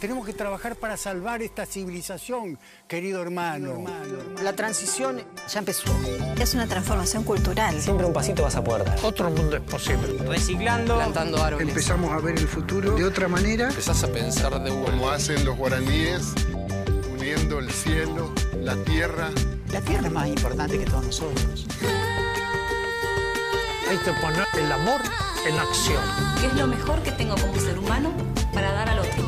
Tenemos que trabajar para salvar esta civilización, querido hermano. La transición ya empezó. Es una transformación cultural. Siempre un pasito vas a poder dar. Otro mundo es posible. Reciclando, plantando árboles. Empezamos a ver el futuro de otra manera. Empezás a pensar de Como hacen los guaraníes, uniendo el cielo, la tierra. La tierra es más importante que todos nosotros. Hay que poner el amor en acción. ¿Qué es lo mejor que tengo como ser humano para dar al otro?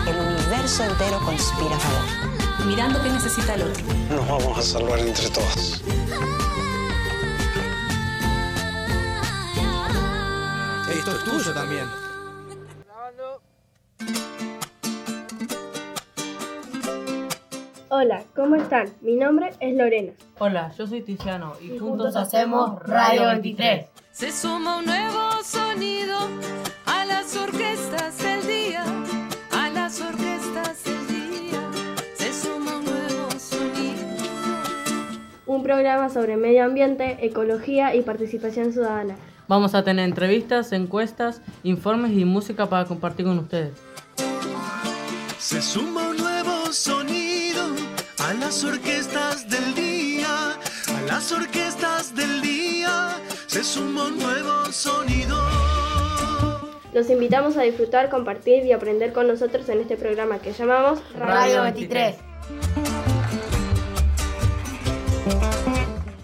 universo entero conspira a favor. Mirando qué necesita el otro. Nos vamos a salvar entre todos. Esto es tuyo también. Hola, ¿cómo están? Mi nombre es Lorena. Hola, yo soy Tiziano y, Y juntos, juntos hacemos Radio 23. Se suma un nuevo sonido programa sobre medio ambiente, ecología y participación ciudadana. Vamos a tener entrevistas, encuestas, informes y música para compartir con ustedes. Se suma un nuevo sonido a las orquestas del día, a las orquestas del día. Se suma un nuevo sonido. Los invitamos a disfrutar, compartir y aprender con nosotros en este programa que llamamos Radio 23.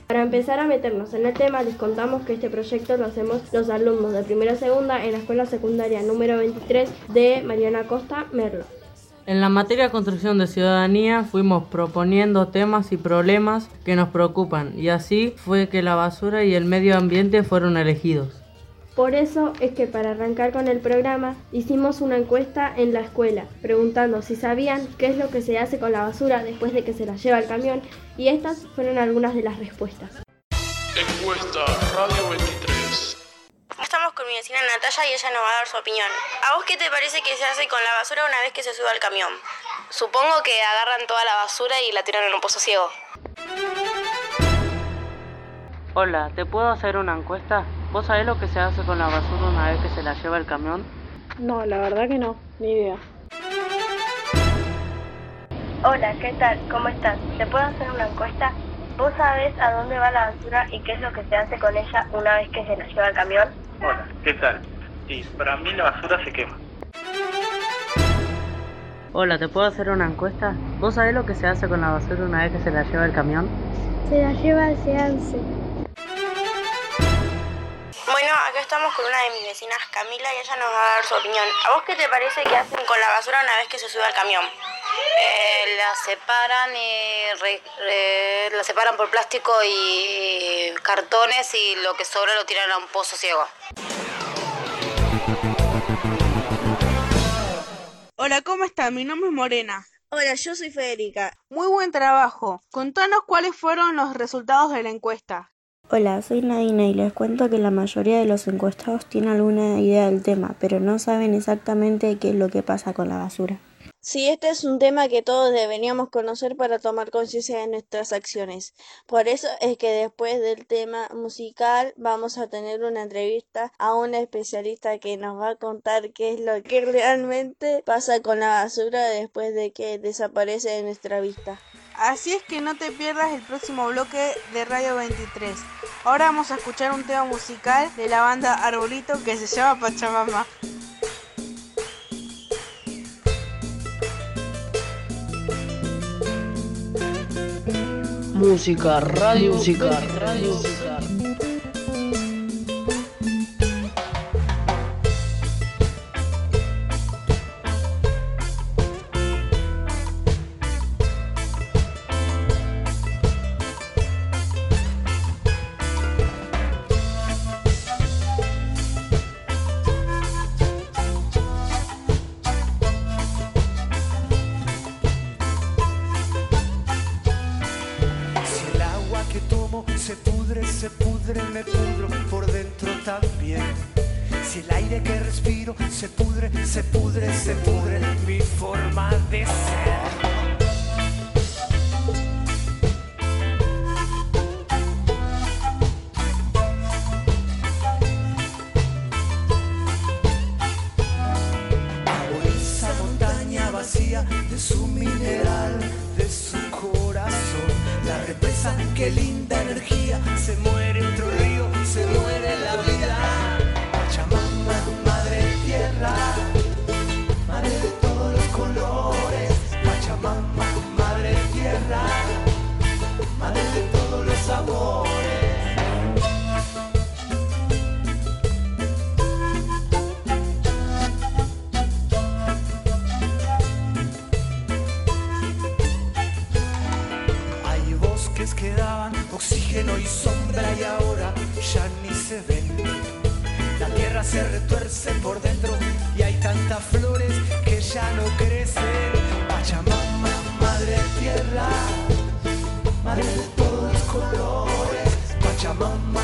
Para empezar a meternos en el tema, les contamos que este proyecto lo hacemos los alumnos de primera a segunda en la escuela secundaria número 23 de Mariana Costa Merlo. En la materia construcción de ciudadanía fuimos proponiendo temas y problemas que nos preocupan y así fue que la basura y el medio ambiente fueron elegidos. Por eso es que para arrancar con el programa hicimos una encuesta en la escuela, preguntando si sabían qué es lo que se hace con la basura después de que se la lleva el camión y estas fueron algunas de las respuestas. Encuesta Radio 23. Estamos con mi vecina Natalia y ella nos va a dar su opinión. ¿A vos qué te parece que se hace con la basura una vez que se sube al camión? Supongo que agarran toda la basura y la tiran en un pozo ciego. Hola, ¿te puedo hacer una encuesta? ¿Vos sabés lo que se hace con la basura una vez que se la lleva el camión? No, la verdad que no, ni idea. Hola, ¿qué tal? ¿Cómo estás? ¿Te puedo hacer una encuesta? ¿Vos sabés a dónde va la basura y qué es lo que se hace con ella una vez que se la lleva el camión? Hola, ¿qué tal? Sí, para mí la basura se quema. Hola, ¿te puedo hacer una encuesta? ¿Vos sabés lo que se hace con la basura una vez que se la lleva el camión? Se la lleva al seance. Bueno, acá estamos con una de mis vecinas, Camila, y ella nos va a dar su opinión. ¿A vos qué te parece que hacen con la basura una vez que se sube al camión? Eh, la separan y re- re- la separan por plástico y cartones y lo que sobra lo tiran a un pozo ciego. Hola, ¿cómo está? Mi nombre es Morena. Hola, yo soy Federica. Muy buen trabajo. Contanos cuáles fueron los resultados de la encuesta. Hola, soy Nadina y les cuento que la mayoría de los encuestados tienen alguna idea del tema, pero no saben exactamente qué es lo que pasa con la basura. Sí, este es un tema que todos deberíamos conocer para tomar conciencia de nuestras acciones. Por eso es que después del tema musical vamos a tener una entrevista a una especialista que nos va a contar qué es lo que realmente pasa con la basura después de que desaparece de nuestra vista. Así es que no te pierdas el próximo bloque de Radio 23. Ahora vamos a escuchar un tema musical de la banda Arbolito que se llama Pachamama. Música, radio, música, radio. Pudre, me pudro por dentro también. Si el aire que respiro se pudre, se pudre, se pudre mi forma de ser. De su mineral, de su corazón. La represa, qué linda energía. Se muere sombra y ahora ya ni se ven. La tierra se retuerce por dentro y hay tantas flores que ya no crecen. Pachamama, madre tierra, madre de todos los colores. Pachamama,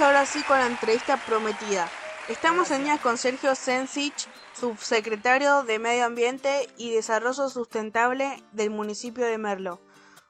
Ahora sí con la entrevista prometida. Estamos en línea con Sergio Sensich, subsecretario de Medio Ambiente y Desarrollo Sustentable del municipio de Merlo.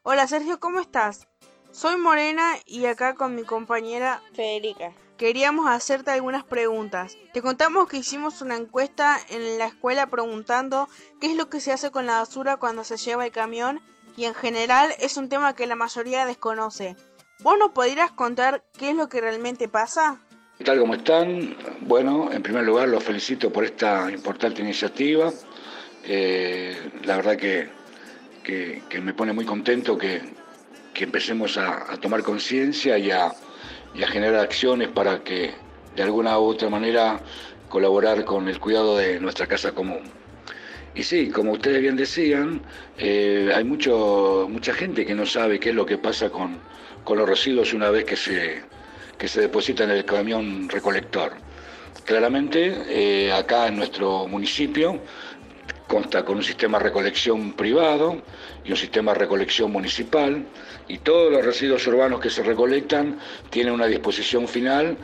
Hola Sergio, ¿cómo estás? Soy Morena y acá con mi compañera Federica. Queríamos hacerte algunas preguntas. Te contamos que hicimos una encuesta en la escuela preguntando qué es lo que se hace con la basura cuando se lleva el camión y en general es un tema que la mayoría desconoce. ¿Vos nos podrías contar qué es lo que realmente pasa? ¿Qué tal? ¿Cómo están? Bueno, en primer lugar los felicito por esta importante iniciativa. Eh, la verdad que, que- que me pone muy contento que, que empecemos a, a tomar conciencia y a, y a generar acciones para que de alguna u otra manera colaborar con el cuidado de nuestra casa común. Y sí, como ustedes bien decían, eh, hay mucho, mucha gente que no sabe qué es lo que pasa con, con los residuos una vez que se, que se depositan en el camión recolector. Claramente, eh, acá en nuestro municipio consta con un sistema de recolección privado y un sistema de recolección municipal y todos los residuos urbanos que se recolectan tienen una disposición final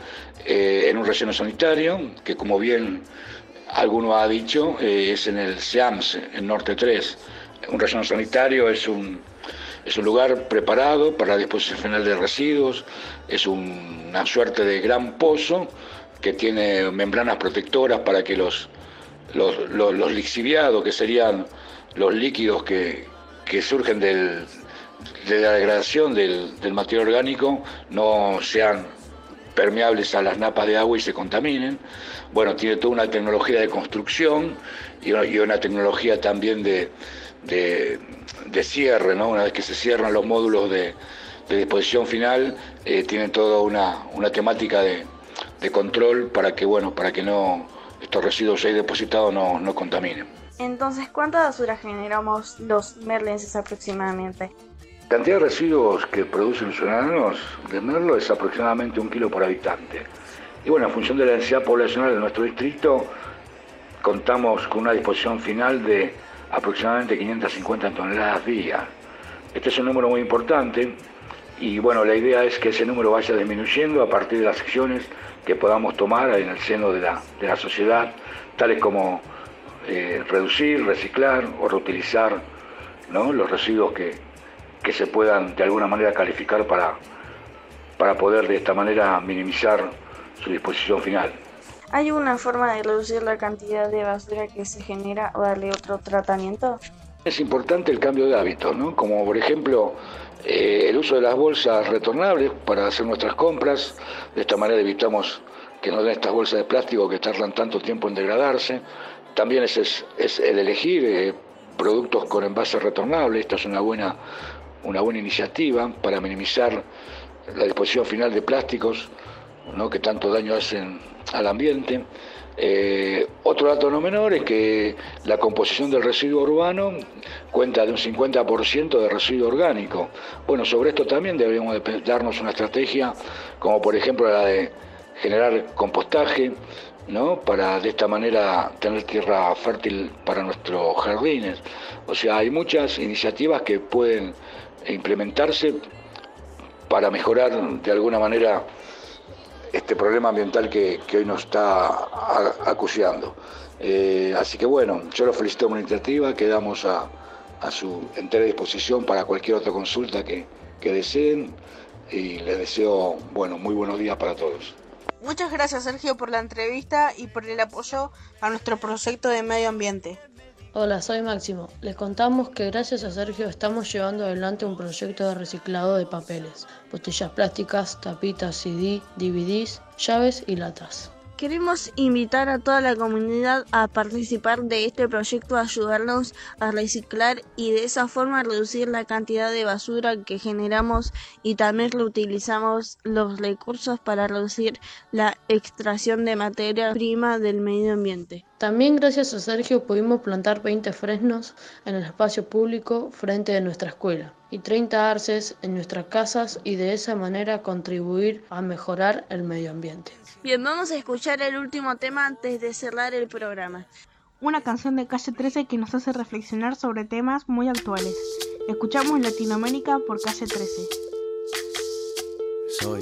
eh, en un relleno sanitario que como bien alguno ha dicho eh, es en el SEAMS, en Norte 3. Un relleno sanitario es un, es un lugar preparado para la disposición final de residuos, es una suerte de gran pozo que tiene membranas protectoras para que los los, los, lixiviados, que serían los líquidos que, surgen de la degradación del, material orgánico, no sean permeables a las napas de agua y se contaminen. Bueno, tiene toda una tecnología de construcción y una, tecnología también de, cierre, ¿no? Una vez que se cierran los módulos de, disposición final, eh, tienen toda una, temática de, de control para que, bueno, para que no estos residuos ahí depositados no, no contaminen. Entonces, ¿cuánta basura generamos los merlenses aproximadamente? La cantidad de residuos que producen los ciudadanos de Merlo es aproximadamente un kilo por habitante. Y bueno, en función de la densidad poblacional de nuestro distrito, contamos con una disposición final de aproximadamente 550 toneladas día. Este es un número muy importante y bueno, la idea es que ese número vaya disminuyendo a partir de las secciones que podamos tomar en el seno de la, de la sociedad, tales como eh, reducir, reciclar o reutilizar ¿no? los residuos que, que, se puedan de alguna manera calificar para, para poder de esta manera minimizar su disposición final. ¿Hay una forma de reducir la cantidad de basura que se genera o darle otro tratamiento? Es importante el cambio de hábitos, ¿no? como por ejemplo eh, el uso de las bolsas retornables para hacer nuestras compras, de esta manera evitamos que nos den estas bolsas de plástico que tardan tanto tiempo en degradarse. También es, es, el elegir eh, productos con envases retornables, esta es una buena, una buena iniciativa para minimizar la disposición final de plásticos ¿no? que tanto daño hacen al ambiente. Eh, otro dato no menor es que la composición del residuo urbano cuenta de un 50% de residuo orgánico. Bueno, sobre esto también deberíamos darnos una estrategia, como por ejemplo la de generar compostaje, ¿no? para de esta manera tener tierra fértil para nuestros jardines. O sea, hay muchas iniciativas que pueden implementarse para mejorar de alguna manera este problema ambiental que, hoy nos está acuciando. Eh, así que bueno, yo lo felicito por la iniciativa, quedamos a, su entera disposición para cualquier otra consulta que, que deseen y les deseo bueno, muy buenos días para todos. Muchas gracias Sergio por la entrevista y por el apoyo a nuestro proyecto de medio ambiente. Hola, soy Máximo. Les contamos que gracias a Sergio estamos llevando adelante un proyecto de reciclado de papeles, botellas plásticas, tapitas, CD, DVDs, llaves y latas. Queremos invitar a toda la comunidad a participar de este proyecto, ayudarnos a reciclar y de esa forma reducir la cantidad de basura que generamos y también reutilizamos los recursos para reducir la extracción de materia prima del medio ambiente. También gracias a Sergio pudimos plantar 20 fresnos en el espacio público frente de nuestra escuela y 30 arces en nuestras casas y de esa manera contribuir a mejorar el medio ambiente. Bien, vamos a escuchar el último tema antes de cerrar el programa. Una canción de Calle 13 que nos hace reflexionar sobre temas muy actuales. Escuchamos Latinoamérica por Calle 13. Soy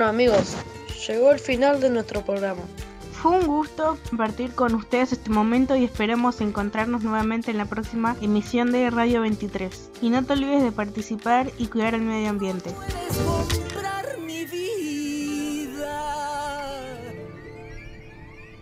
Bueno amigos, llegó el final de nuestro programa. Fue un gusto compartir con ustedes este momento y esperemos encontrarnos nuevamente en la próxima emisión de Radio 23. Y no te olvides de participar y cuidar el medio ambiente.